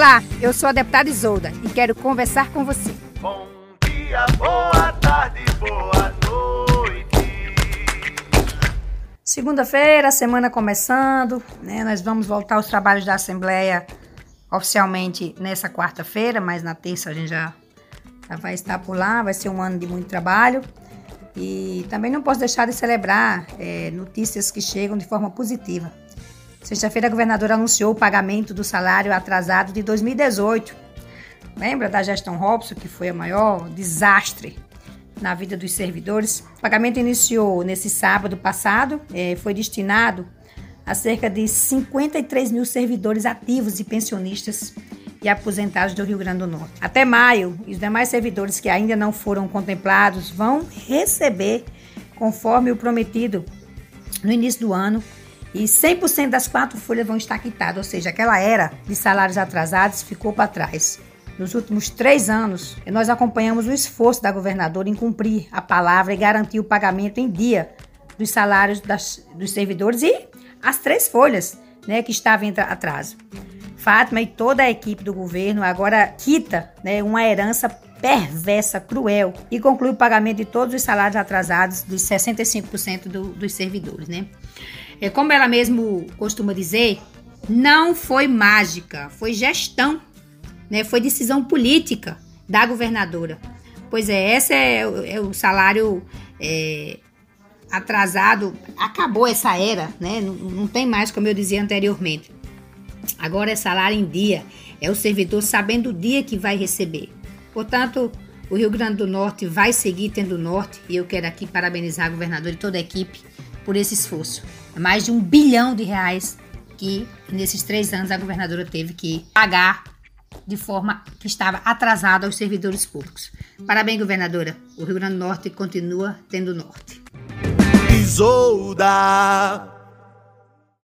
Olá, eu sou a deputada Isolda e quero conversar com você. Bom dia, boa tarde, boa noite. Segunda-feira, semana começando, né? Nós vamos voltar aos trabalhos da Assembleia oficialmente nessa quarta-feira, mas na terça a gente já, já vai estar por lá, vai ser um ano de muito trabalho. E também não posso deixar de celebrar é, notícias que chegam de forma positiva. Sexta-feira, a governadora anunciou o pagamento do salário atrasado de 2018. Lembra da gestão Robson, que foi o maior desastre na vida dos servidores? O pagamento iniciou nesse sábado passado, eh, foi destinado a cerca de 53 mil servidores ativos e pensionistas e aposentados do Rio Grande do Norte. Até maio, os demais servidores que ainda não foram contemplados vão receber, conforme o prometido no início do ano, e 100% das quatro folhas vão estar quitadas, ou seja, aquela era de salários atrasados ficou para trás. Nos últimos três anos, nós acompanhamos o esforço da governadora em cumprir a palavra e garantir o pagamento em dia dos salários das, dos servidores e as três folhas né, que estavam em atraso. Fátima e toda a equipe do governo agora quita né, uma herança perversa, cruel, e conclui o pagamento de todos os salários atrasados dos 65% do, dos servidores. Né? É, como ela mesmo costuma dizer, não foi mágica, foi gestão, né? foi decisão política da governadora. Pois é, esse é, é o salário é, atrasado, acabou essa era, né? Não, não tem mais, como eu dizia anteriormente. Agora é salário em dia, é o servidor sabendo o dia que vai receber. Portanto, o Rio Grande do Norte vai seguir tendo norte e eu quero aqui parabenizar a governadora e toda a equipe por esse esforço. É mais de um bilhão de reais que nesses três anos a governadora teve que pagar de forma que estava atrasada aos servidores públicos. Parabéns, governadora. O Rio Grande do Norte continua tendo norte. Isolda.